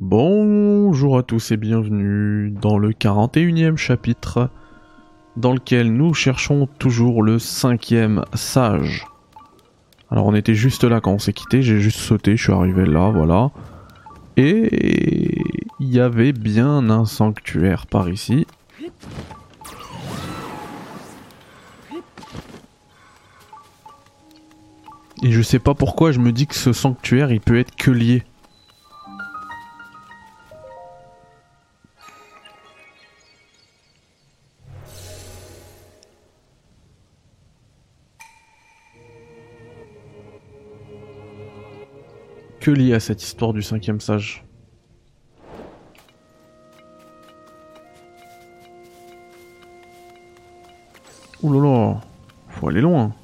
Bonjour à tous et bienvenue dans le 41e chapitre dans lequel nous cherchons toujours le cinquième sage. Alors on était juste là quand on s'est quitté, j'ai juste sauté, je suis arrivé là, voilà. Et il y avait bien un sanctuaire par ici. Et je sais pas pourquoi je me dis que ce sanctuaire il peut être que lié. Lié à cette histoire du cinquième sage. Là, faut aller loin.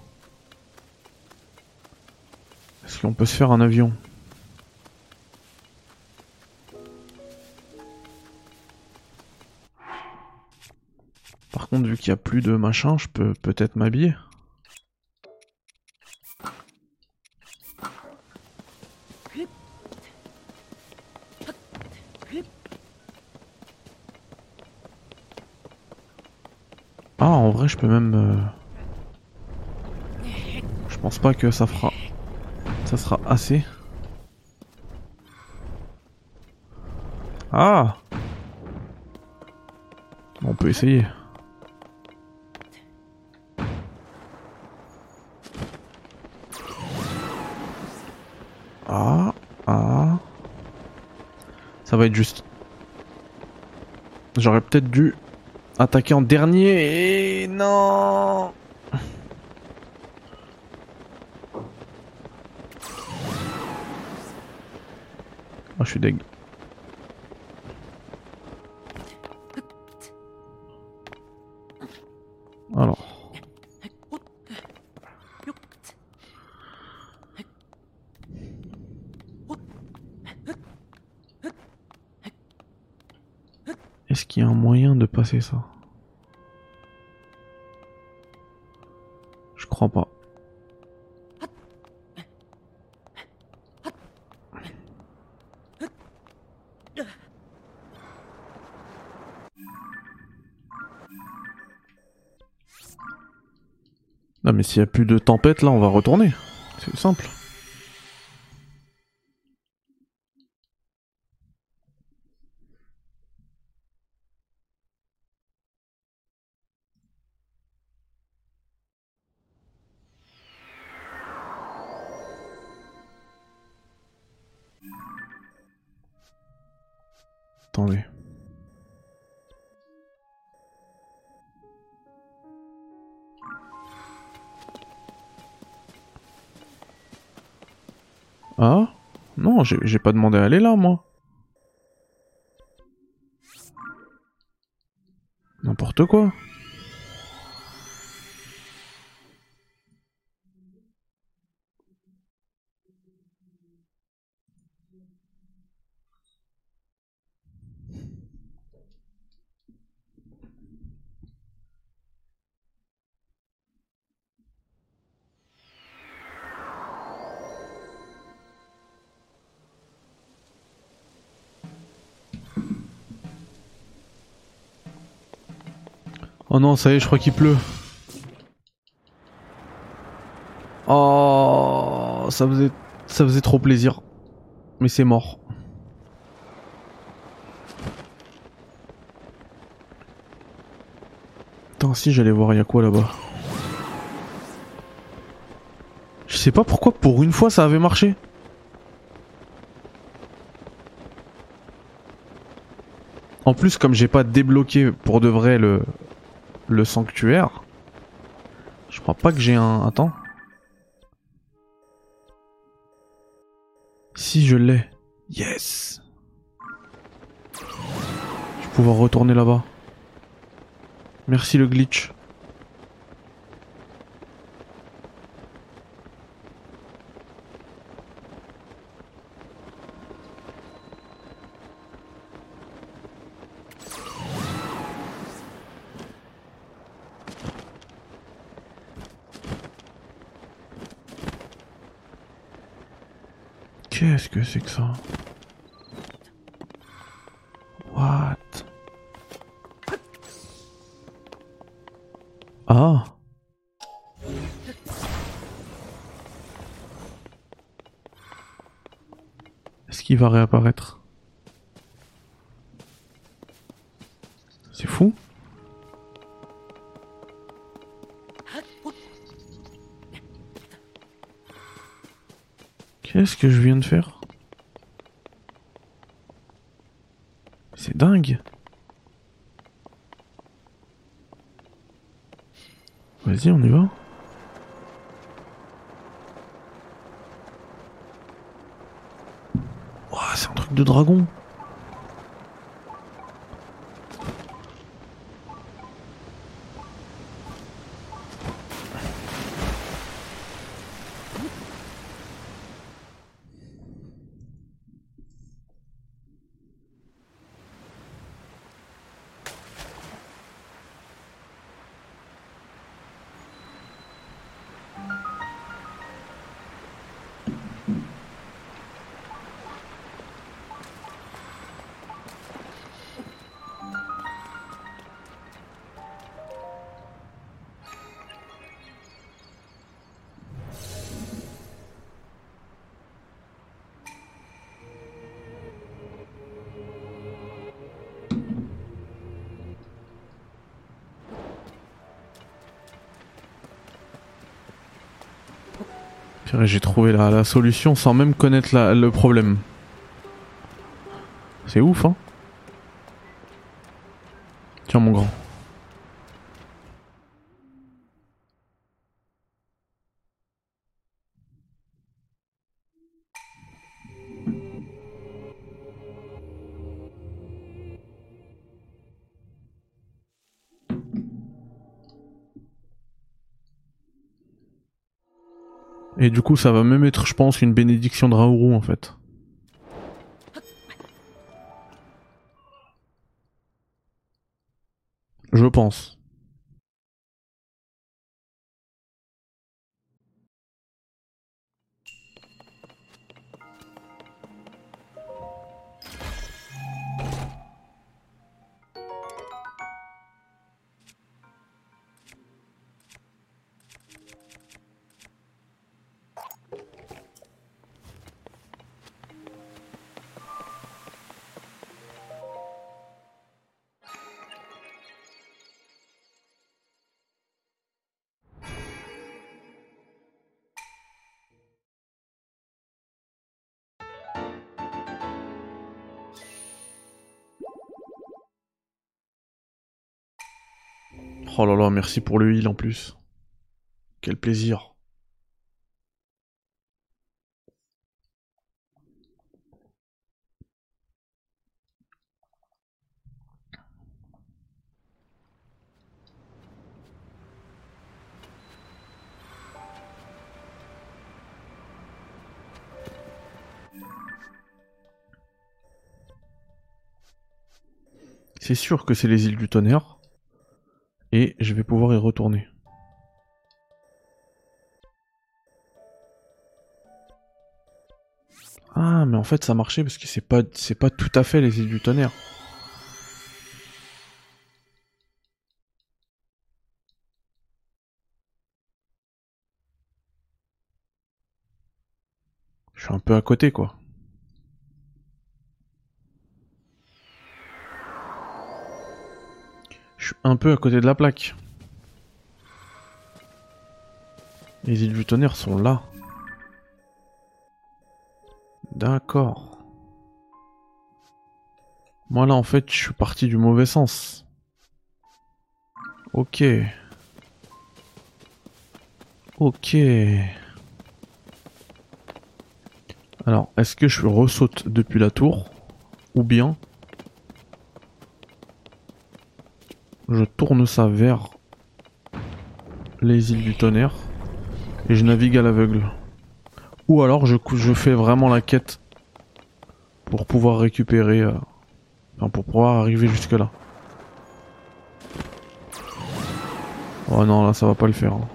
Est-ce qu'on peut se faire un avion? Par contre, vu qu'il n'y a plus de machin, je peux peut-être m'habiller. Ah, en je peux même... euh, Je pense pas que ça fera... Ça sera assez. Ah On peut essayer. Ah, ah. Ça va être juste. J'aurais peut-être dû attaquer en dernier et non. Ah, je suis deg. Y a un moyen de passer ça Je crois pas. Non mais s'il y a plus de tempête là, on va retourner. C'est simple. Ah? Non, j'ai pas demandé à aller là, moi. N'importe quoi. Oh non, ça y est, je crois qu'il pleut. Oh, ça faisait, ça faisait trop plaisir. Mais c'est mort. Attends, si j'allais voir, il y a quoi là-bas Je sais pas pourquoi, pour une fois, ça avait marché. En plus, comme j'ai pas débloqué pour de vrai le, le sanctuaire. Je crois pas que j'ai un. Attends. Si je l'ai. Yes. Je vais pouvoir retourner là-bas. Merci le glitch. Qu'est-ce que c'est que ça What Ah Est-ce qu'il va réapparaître que je viens de faire C'est dingue. Vas-y, on y va. C'est un truc de dragon. J'ai trouvé la, solution sans même connaître le problème. C'est ouf, hein Tiens, mon grand. Du coup, ça va même être, je pense, une bénédiction de Raourou en fait. Je pense. Oh là là, merci pour le heal en plus. Quel plaisir. C'est sûr que c'est les îles du tonnerre. Et je vais pouvoir y retourner. Ah, mais en fait ça marchait parce que c'est pas, c'est pas tout à fait les îles du tonnerre. Je suis un peu à côté quoi. Je suis un peu à côté de la plaque. Les îles du tonnerre sont là. D'accord. Moi là en fait je suis parti du mauvais sens. Ok. Ok. Alors, est-ce que je ressaute depuis la tour? Ou bien je tourne ça vers les îles du tonnerre et je navigue à l'aveugle. Ou alors je, fais vraiment la quête pour pouvoir récupérer, euh, enfin pour pouvoir arriver jusque là. Oh non là ça va pas le faire. Hein.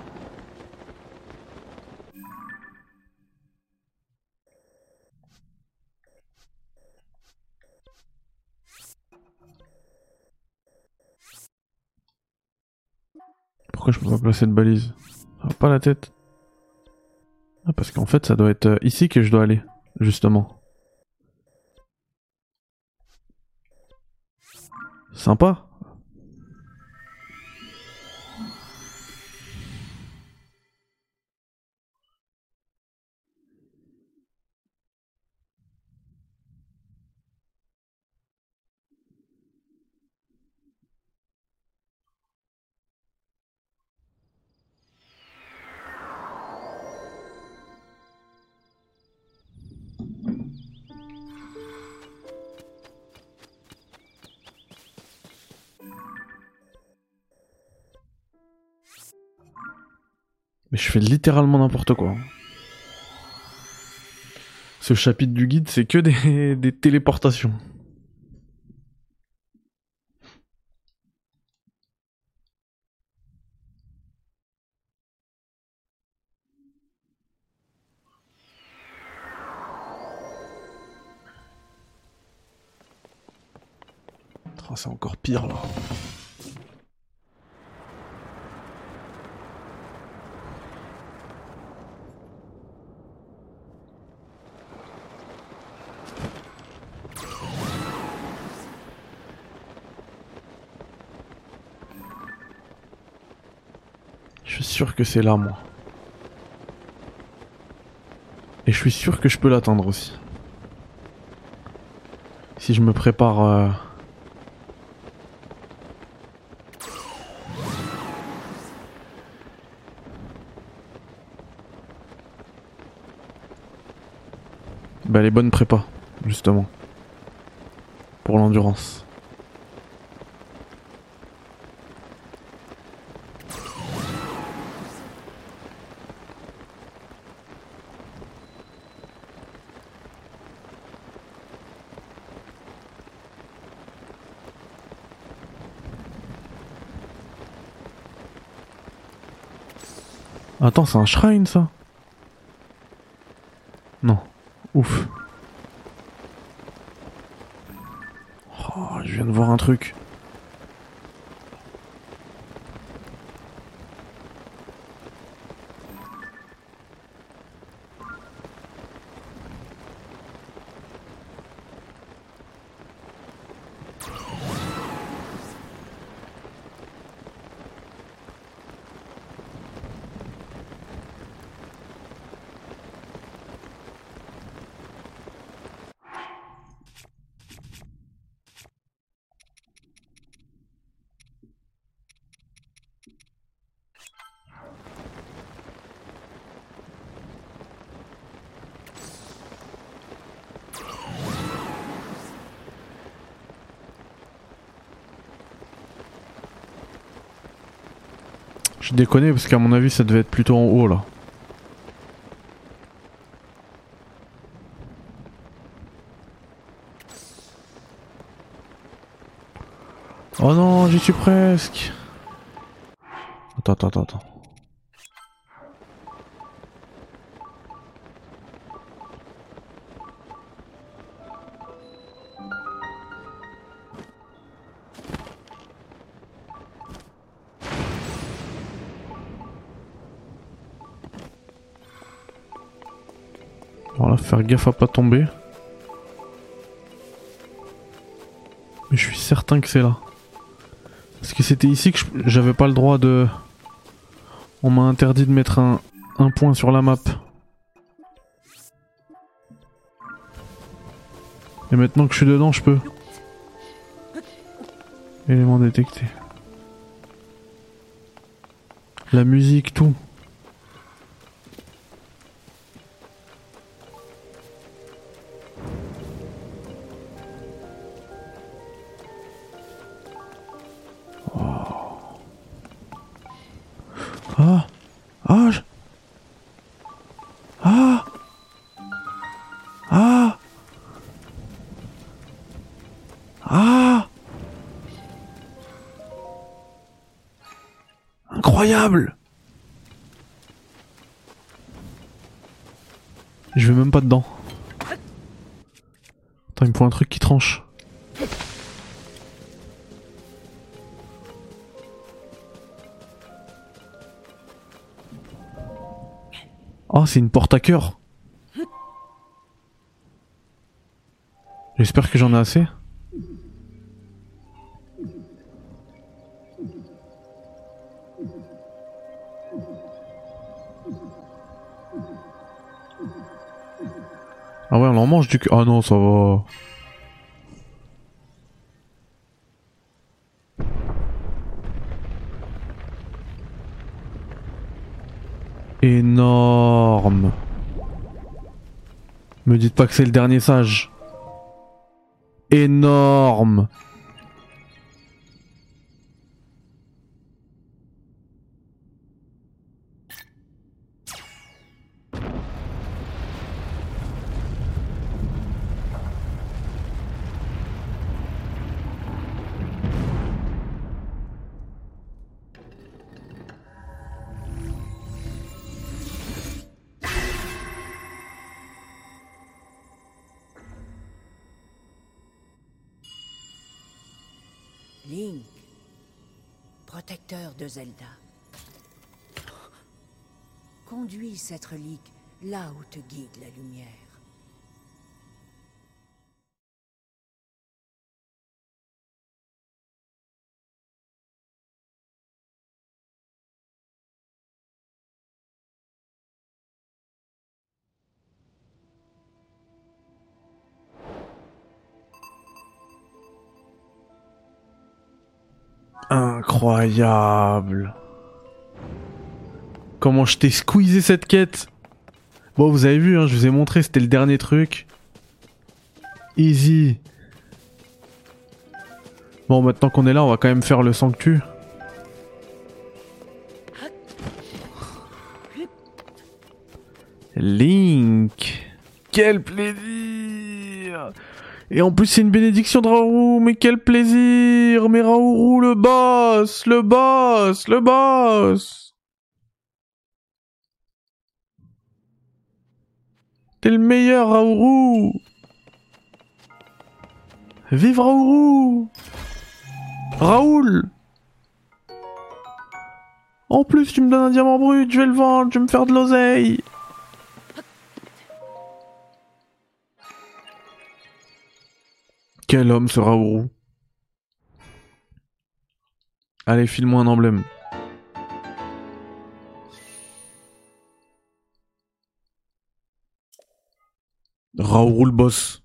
Pourquoi je peux pas placer de balise Pas la tête. Ah, parce qu'en fait, ça doit être euh, ici que je dois aller, justement. Sympa. Je fais littéralement n'importe quoi. Ce chapitre du guide, c'est que des, téléportations. Oh, c'est encore pire là. Sûr que c'est là, moi. Et je suis sûr que je peux l'atteindre aussi. Si je me prépare... euh, Bah les bonnes prépas, justement. Pour l'endurance. Attends, c'est un shrine ça Non. Ouf. Oh, je viens de voir un truc. Je déconne parce qu'à mon avis ça devait être plutôt en haut là. Oh non, j'y suis presque. Attends, attends, attends, faire gaffe à pas tomber. Mais je suis certain que c'est là. Parce que c'était ici que j'avais pas le droit de... On m'a interdit de mettre un point sur la map. Et maintenant que je suis dedans, je peux. Élément détecté. La musique, tout. Je vais même pas dedans. Attends, il me faut un truc qui tranche. Oh, c'est une porte à cœur. J'espère que j'en ai assez. Ah non, ça va. Énorme. Me dites pas que c'est le dernier sage. Énorme. Link, protecteur de Zelda. Conduis cette relique là où te guide la lumière. Incroyable. Comment je t'ai squeezé cette quête? Bon, vous avez vu, hein, je vous ai montré, c'était le dernier truc. Easy. Bon, maintenant qu'on est là, on va quand même faire le sanctu. Link Quel plaisir Et en plus c'est une bénédiction de Raoult, mais quel plaisir. Mais Raoult, le boss Le boss Le boss. T'es le meilleur Raoult Vive Raoult Raoul. En plus tu me donnes un diamant brut, je vais le vendre, je vais me faire de l'oseille Quel homme ce Raoult Allez, file-moi un emblème. Raoult le boss.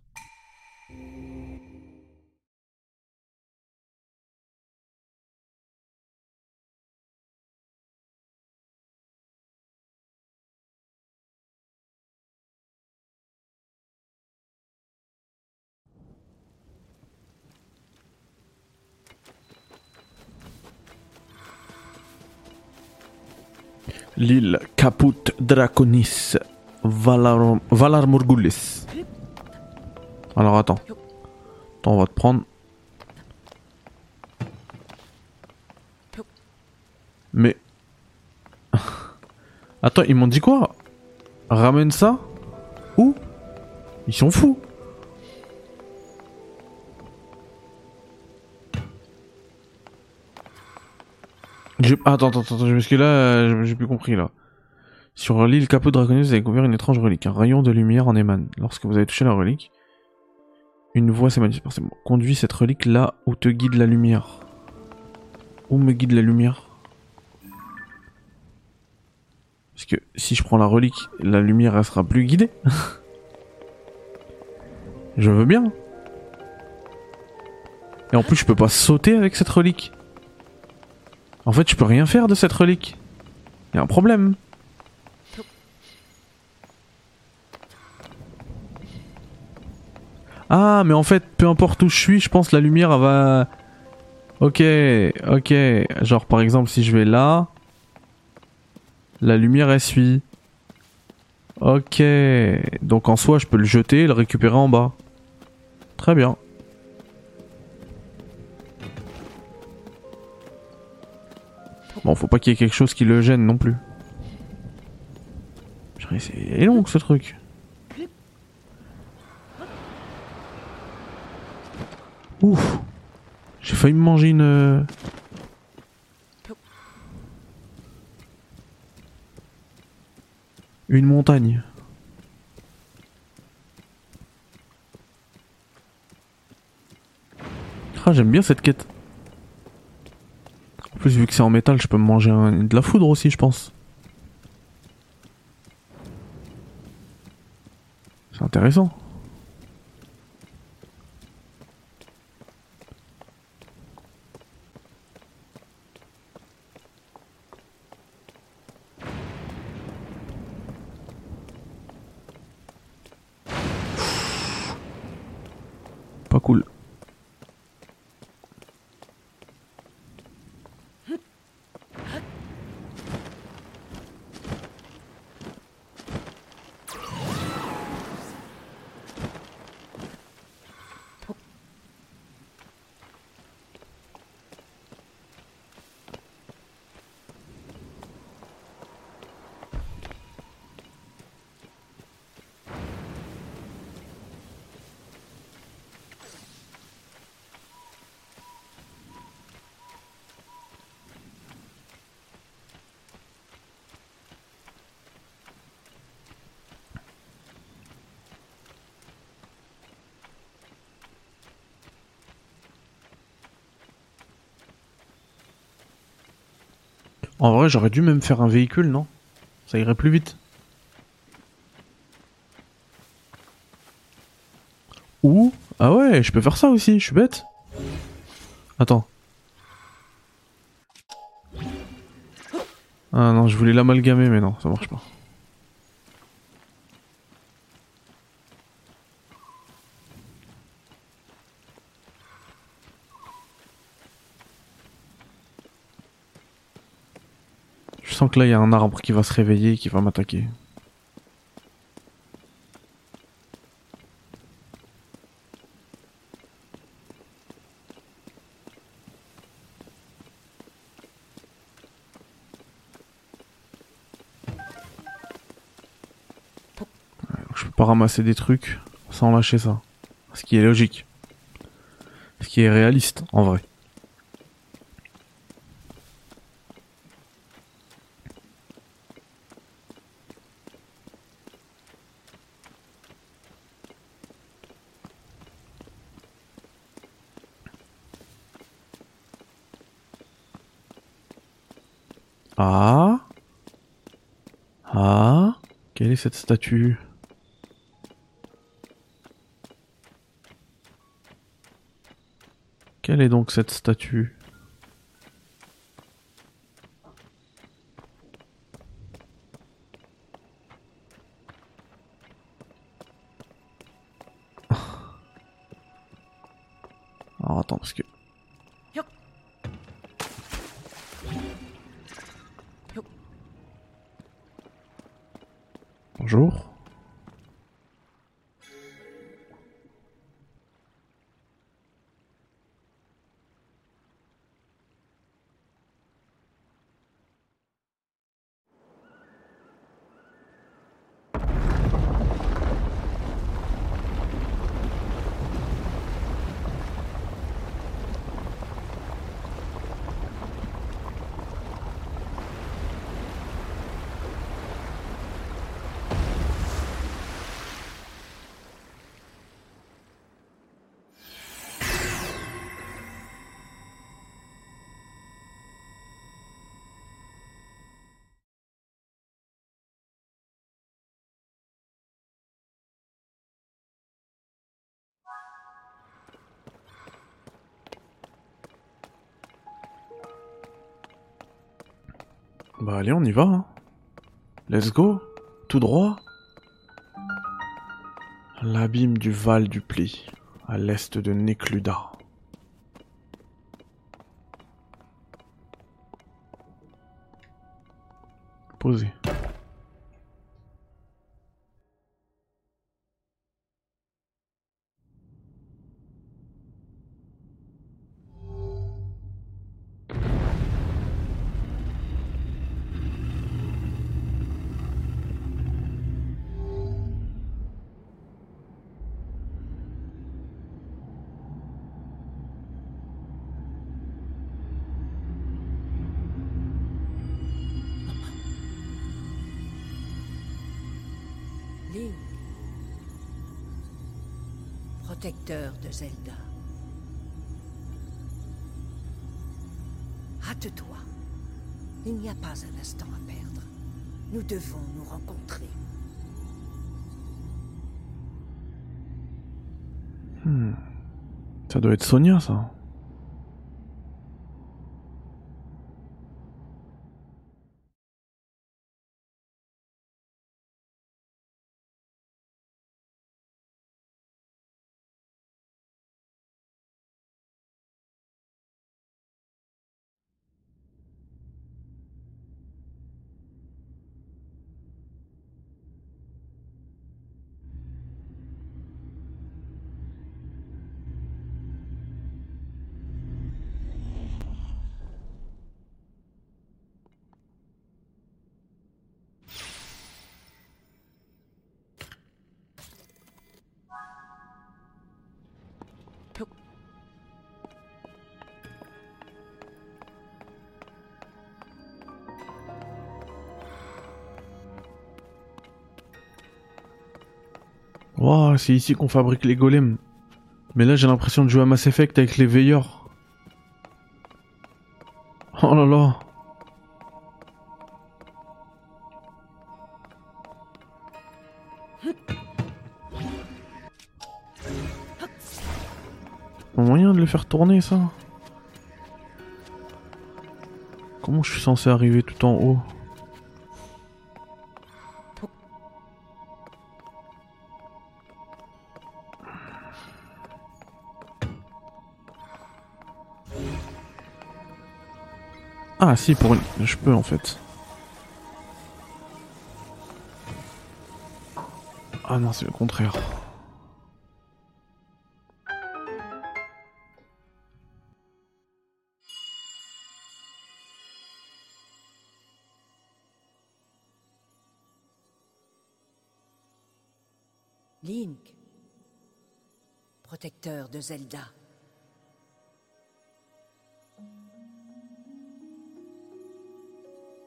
L'île Caput Draconis Valar, Valar Morgulis. Alors attends. Attends, on va te prendre. Mais. Attends, ils m'ont dit quoi? Ramène ça? Où? Ils sont fous. J'ai- Attends, attends, attends, parce que là, euh, j'ai plus compris là. Sur l'île Capot Draconus, vous avez découvert une étrange relique. Un rayon de lumière en émane. Lorsque vous avez touché la relique, une voix s'est manifestée. Conduis cette relique là où te guide la lumière. Où me guide la lumière? Parce que si je prends la relique, la lumière elle sera plus guidée. je veux bien. Et en plus, je peux pas sauter avec cette relique. En fait, je peux rien faire de cette relique. Y a un problème. Ah, mais en fait, peu importe où je suis, je pense la lumière va. Ok, ok. Genre par exemple, si je vais là, la lumière elle suit. Ok. Donc en soi, je peux le jeter et le récupérer en bas. Très bien. Bon, faut pas qu'il y ait quelque chose qui le gêne non plus. C'est long ce truc. Ouf. J'ai failli me manger une... euh, Une montagne. Ah, j'aime bien cette quête. Plus, vu que c'est en métal, je peux me manger de la foudre aussi, je pense. C'est intéressant. En vrai, j'aurais dû même faire un véhicule, non? Ça irait plus vite. Ou Ah ouais, je peux faire ça aussi, je suis bête. Attends. Ah non, je voulais l'amalgamer, mais non, ça marche pas. Que là, il y a un arbre qui va se réveiller et qui va m'attaquer. je peux pas ramasser des trucs sans lâcher ça. Ce qui est logique. Ce qui est réaliste, en vrai. Ah Ah Quelle cette statue. Quelle est donc cette statue? Bah allez, on y va. Hein. Let's go. Tout droit. L'abîme du Val du Pli, à l'est de Nécluda. Posé. Zelda. Hâte-toi. Il n'y a pas un instant à perdre. Nous devons nous rencontrer. Ça doit être Sonia, ça. Hein, c'est ici qu'on fabrique les golems. Mais là, j'ai l'impression de jouer à Mass Effect avec les veilleurs. Oh là là. Pas moyen de le faire tourner ça Comment je suis censé arriver tout en haut? Ah si, pour une... je peux en fait. Ah non, c'est le contraire. Link, protecteur de Zelda.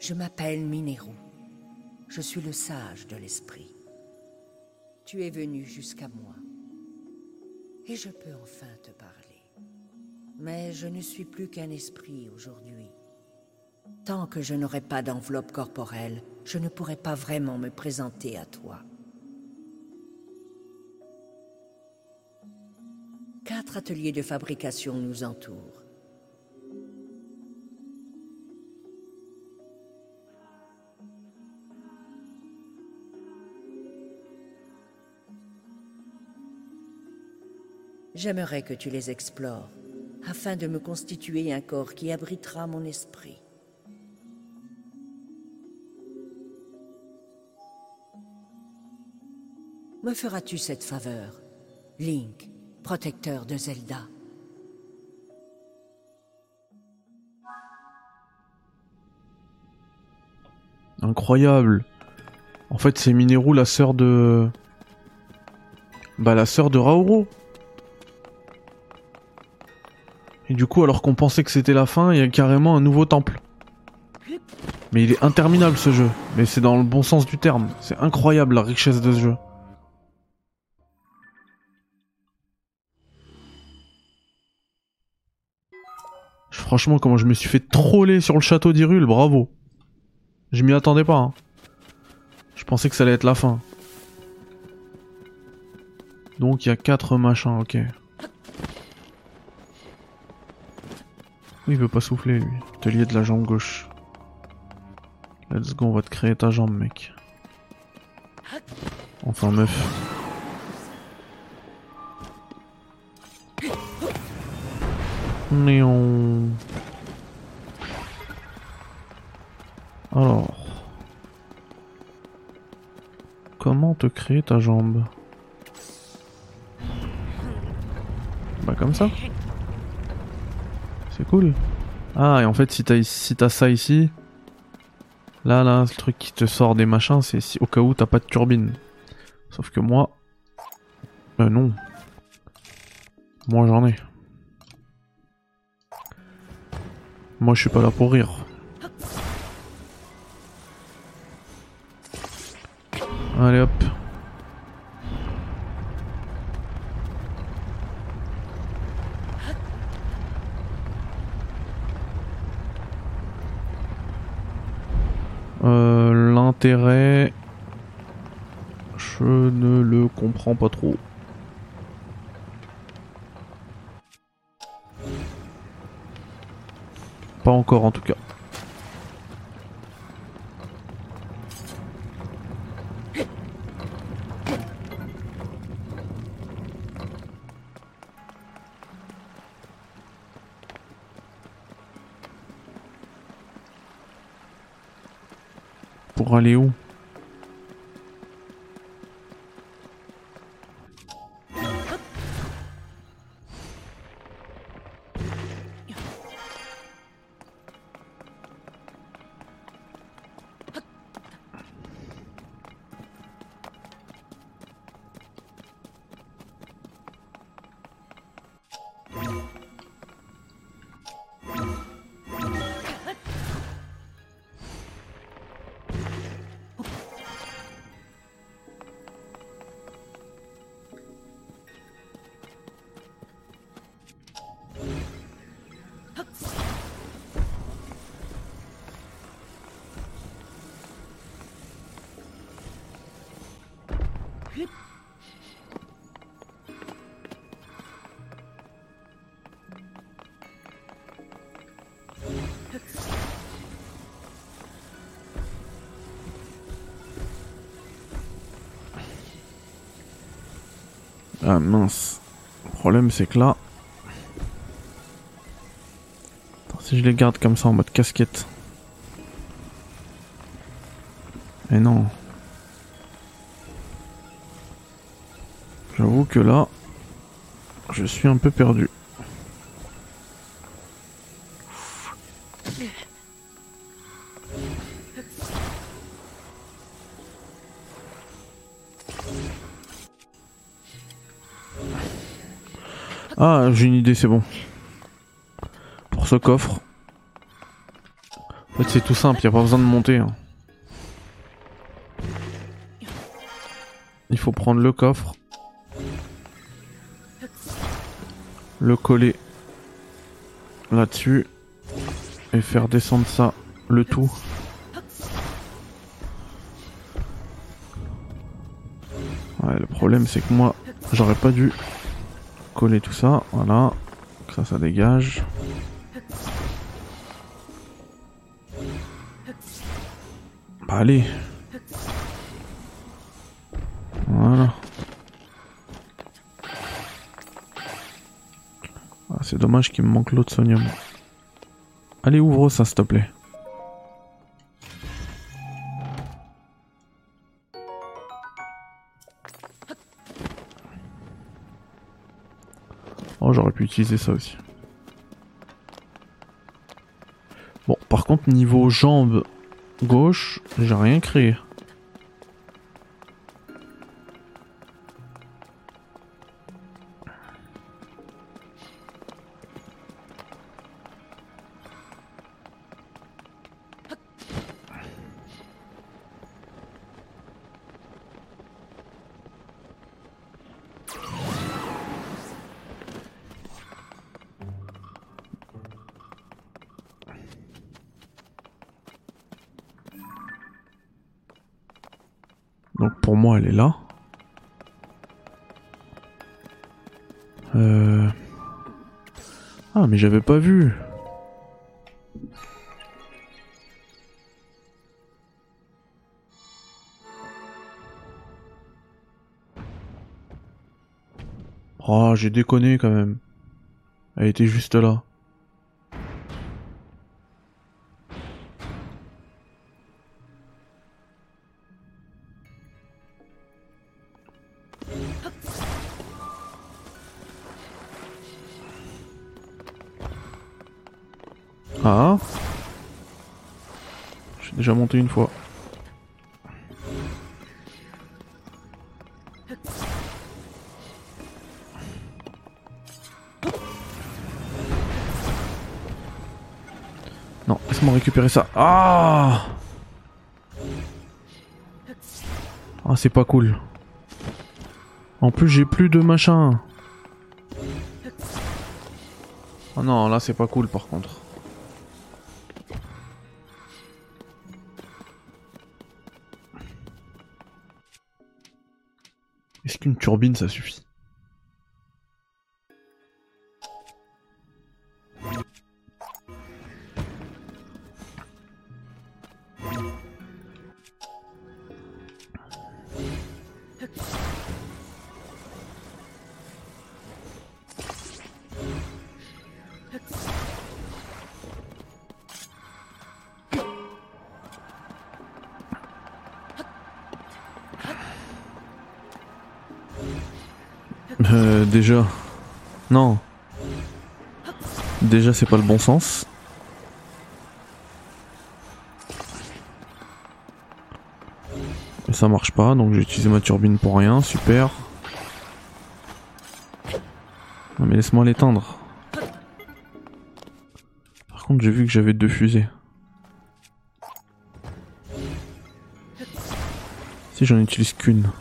Je m'appelle Mineru. Je suis le sage de l'esprit. Tu es venu jusqu'à moi. Et je peux enfin te parler. Mais je ne suis plus qu'un esprit aujourd'hui. Tant que je n'aurai pas d'enveloppe corporelle, je ne pourrai pas vraiment me présenter à toi. Quatre ateliers de fabrication nous entourent. J'aimerais que tu les explores, afin de me constituer un corps qui abritera mon esprit. Me feras-tu cette faveur, Link, protecteur de Zelda? Incroyable. En fait, c'est Mineru, la sœur de... Bah, la sœur de Raouro. Du coup, alors qu'on pensait que c'était la fin, il y a carrément un nouveau temple. Mais il est interminable ce jeu. Mais c'est dans le bon sens du terme. C'est incroyable la richesse de ce jeu. Franchement, comment je me suis fait troller sur le château d'Irule, bravo. Je m'y attendais pas. Hein. Je pensais que ça allait être la fin. Donc il y a quatre machins, ok. Il veut pas souffler lui. Atelier de la jambe gauche. Let's go, on va te créer ta jambe, mec. Enfin, meuf. Néon. Alors. Comment te créer ta jambe? Bah comme ça. C'est cool. Ah, et en fait, si t'as si ça ici, là, là, le truc qui te sort des machins, c'est si, au cas où t'as pas de turbine. Sauf que moi, euh, non. Moi, j'en ai. Moi, je suis pas là pour rire. Allez hop. Euh, Je ne le comprends pas trop. Pas encore en tout cas. Ah mince. Le problème c'est que là... Si je les garde comme ça en mode casquette... Et non. J'avoue que là, je suis un peu perdu. Ah, j'ai une idée, c'est bon. Pour ce coffre. En fait, c'est tout simple, y a pas besoin de monter. hein. Il faut prendre le coffre. Le coller là-dessus. Et faire descendre ça, le tout. Ouais, le problème c'est que moi, j'aurais pas dû coller tout ça. Voilà. Ça, ça dégage. Bah allez. Voilà. Ah, c'est dommage qu'il me manque l'autre sonium. Allez, ouvre ça, s'il te plaît. Ça aussi. Bon, par contre, niveau jambe gauche, j'ai rien créé. J'avais pas vu. Oh, j'ai déconné quand même. Elle était juste là. Ah. J'ai déjà monté une fois. Non, laisse-moi récupérer ça. Ah Ah, c'est pas cool. En plus, j'ai plus de machin. Oh non, là, c'est pas cool par contre. Turbine, ça suffit Non. Déjà, c'est pas le bon sens. Ça marche pas, donc j'ai utilisé ma turbine pour rien, super. Mais laisse-moi l'éteindre. Par contre, j'ai vu que j'avais deux fusées. Si j'en utilise qu'une.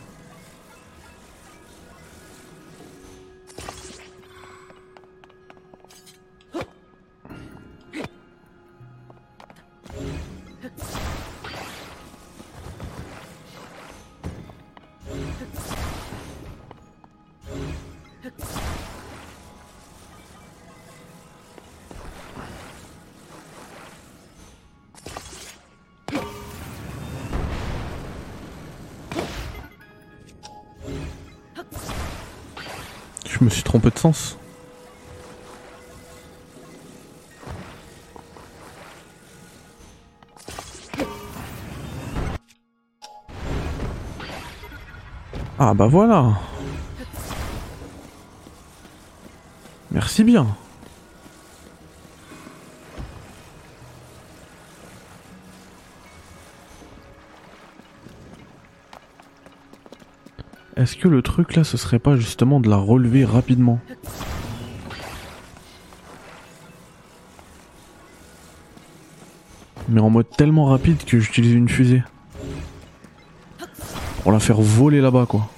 Me suis trompé de sens. Ah bah voilà Merci bien Est-ce que le truc là ce serait pas justement de la relever rapidement? Mais en mode tellement rapide que j'utilise une fusée. Pour la faire voler là-bas quoi.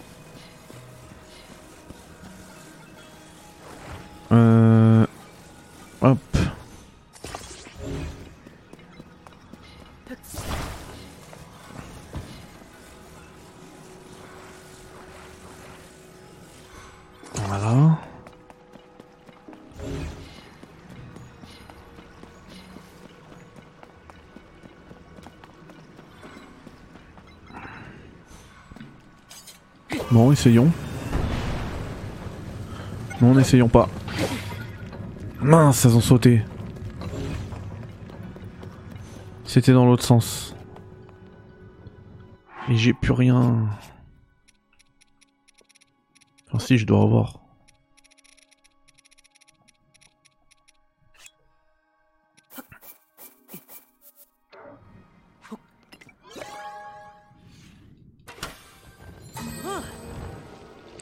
Voilà. Bon, essayons. Non, n'essayons pas. Mince, elles ont sauté. C'était dans l'autre sens. Et j'ai plus rien. Je dois avoir.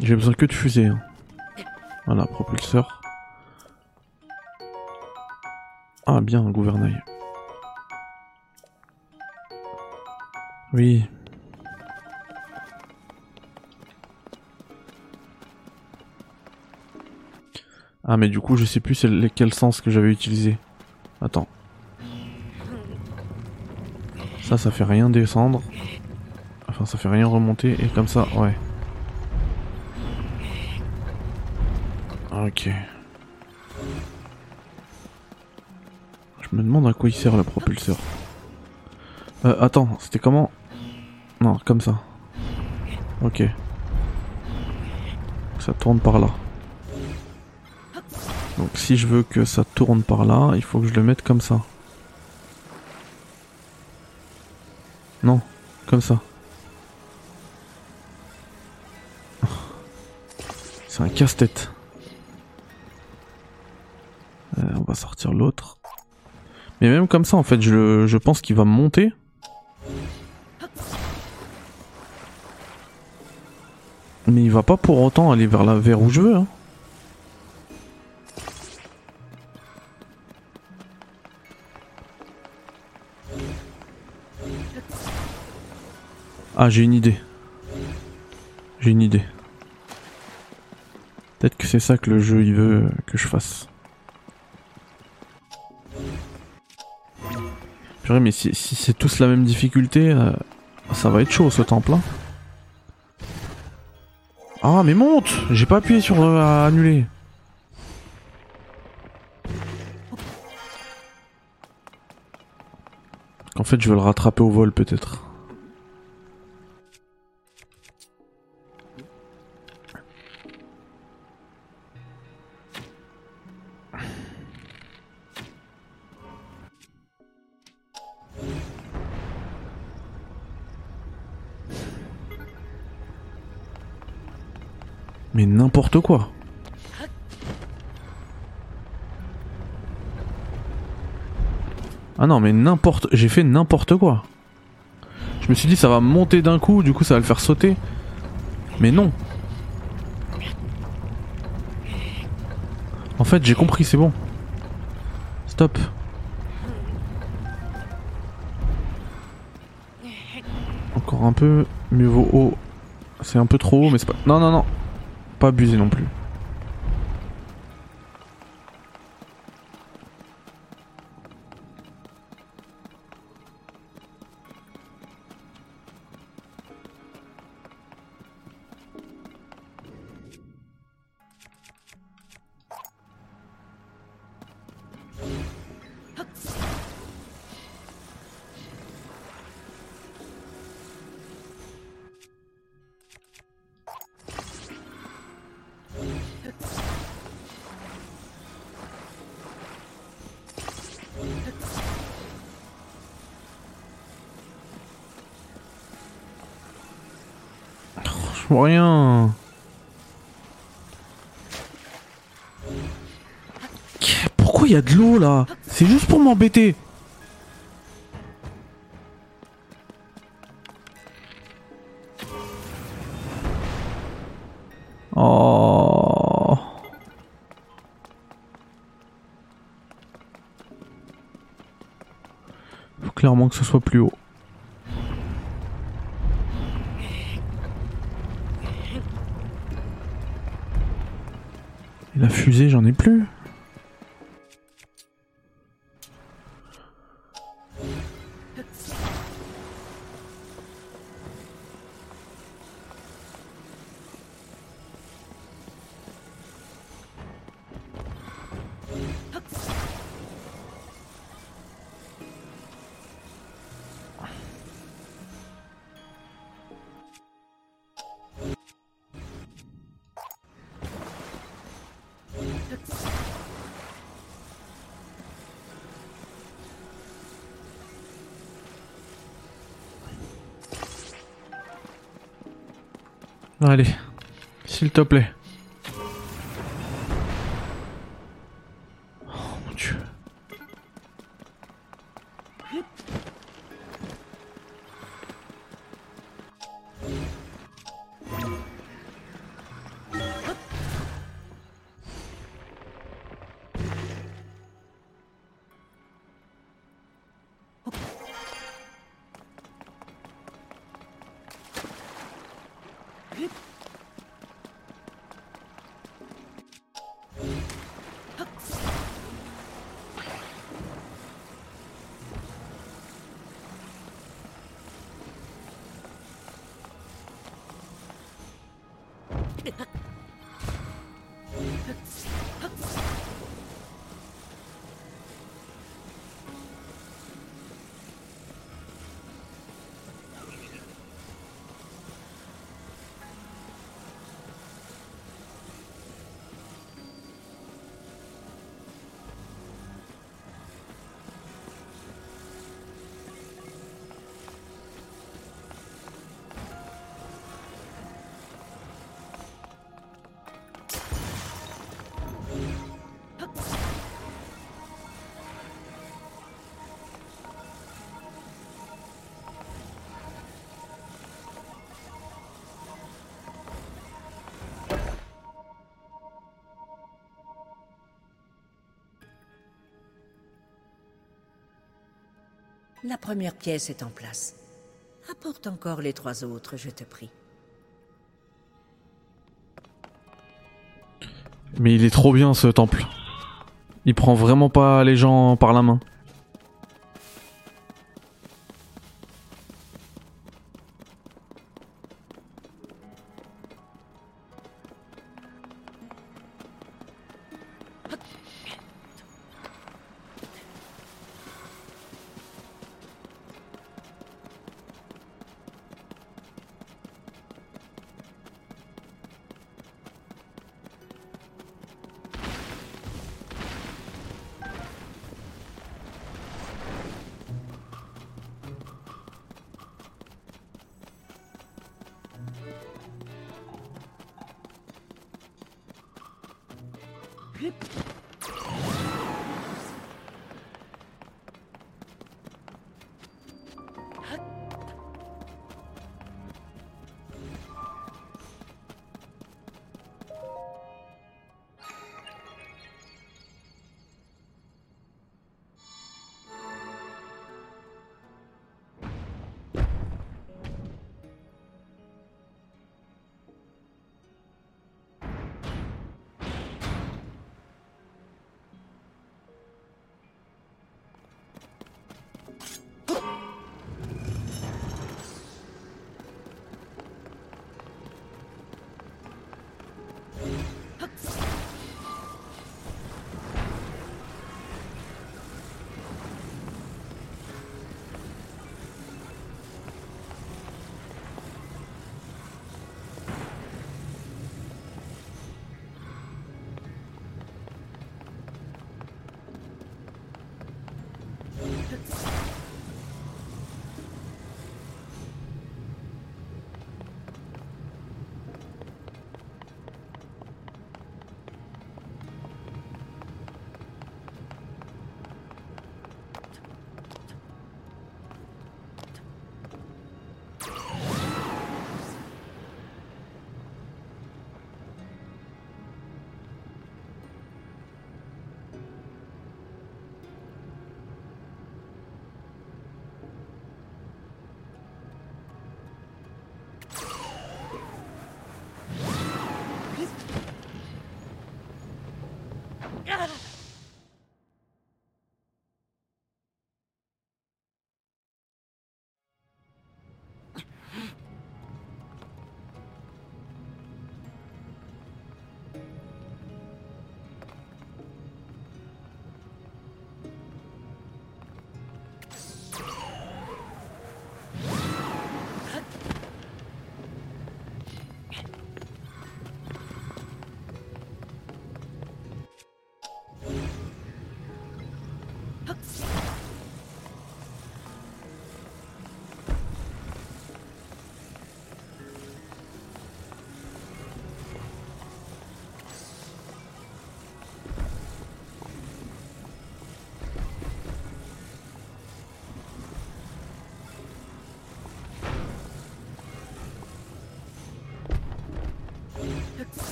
J'ai besoin que de fusée. hein. Voilà, propulseur. Ah bien, un gouvernail. Oui. Ah mais du coup je sais plus quel sens que j'avais utilisé. Attends. Ça ça fait rien descendre. Enfin ça fait rien remonter et comme ça ouais. Ok. Je me demande à quoi il sert le propulseur. Euh, attends, c'était comment? Non, comme ça. Ok. Ça tourne par là. Donc si je veux que ça tourne par là, il faut que je le mette comme ça. Non, comme ça. C'est un casse-tête. Euh, on va sortir l'autre. Mais même comme ça, en fait, je, pense qu'il va monter. Mais il va pas pour autant aller vers, la, vers où je veux. Hein. Ah, j'ai une idée. J'ai une idée. Peut-être que c'est ça que le jeu il veut que je fasse. Purée, mais si, c'est tous la même difficulté, euh, ça va être chaud ce temple. hein. Ah, mais monte J'ai pas appuyé sur annuler. En fait, je veux le rattraper au vol peut-être. Quoi. Ah non, mais n'importe. J'ai fait n'importe quoi. Je me suis dit ça va monter d'un coup, du coup ça va le faire sauter. Mais non. En fait, j'ai compris, c'est bon. Stop. Encore un peu. Mieux vaut haut. C'est un peu trop haut, mais c'est pas. Non, non, non. Pas abuser non plus. C'est juste pour m'embêter. Oh. Faut clairement que ce soit plus haut. La fusée, j'en ai plus. Allez, s'il te plaît. La première pièce est en place. Apporte encore les trois autres, je te prie. Mais il est trop bien ce temple. Il prend vraiment pas les gens par la main. Hip.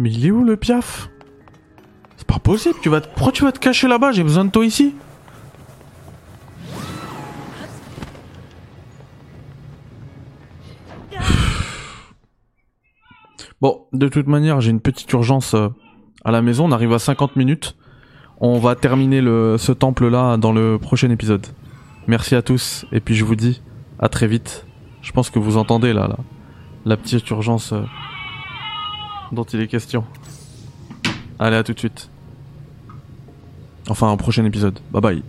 Mais il est où le piaf? C'est pas possible, tu vas te... pourquoi tu vas te cacher là-bas? J'ai besoin de toi ici. Bon, de toute manière, j'ai une petite urgence euh, à la maison, on arrive à 50 minutes. On va terminer le, ce temple-là dans le prochain épisode. Merci à tous, et puis je vous dis à très vite. Je pense que vous entendez là, la petite urgence euh, dont il est question. Allez, à tout de suite. Enfin, au prochain épisode. Bye bye.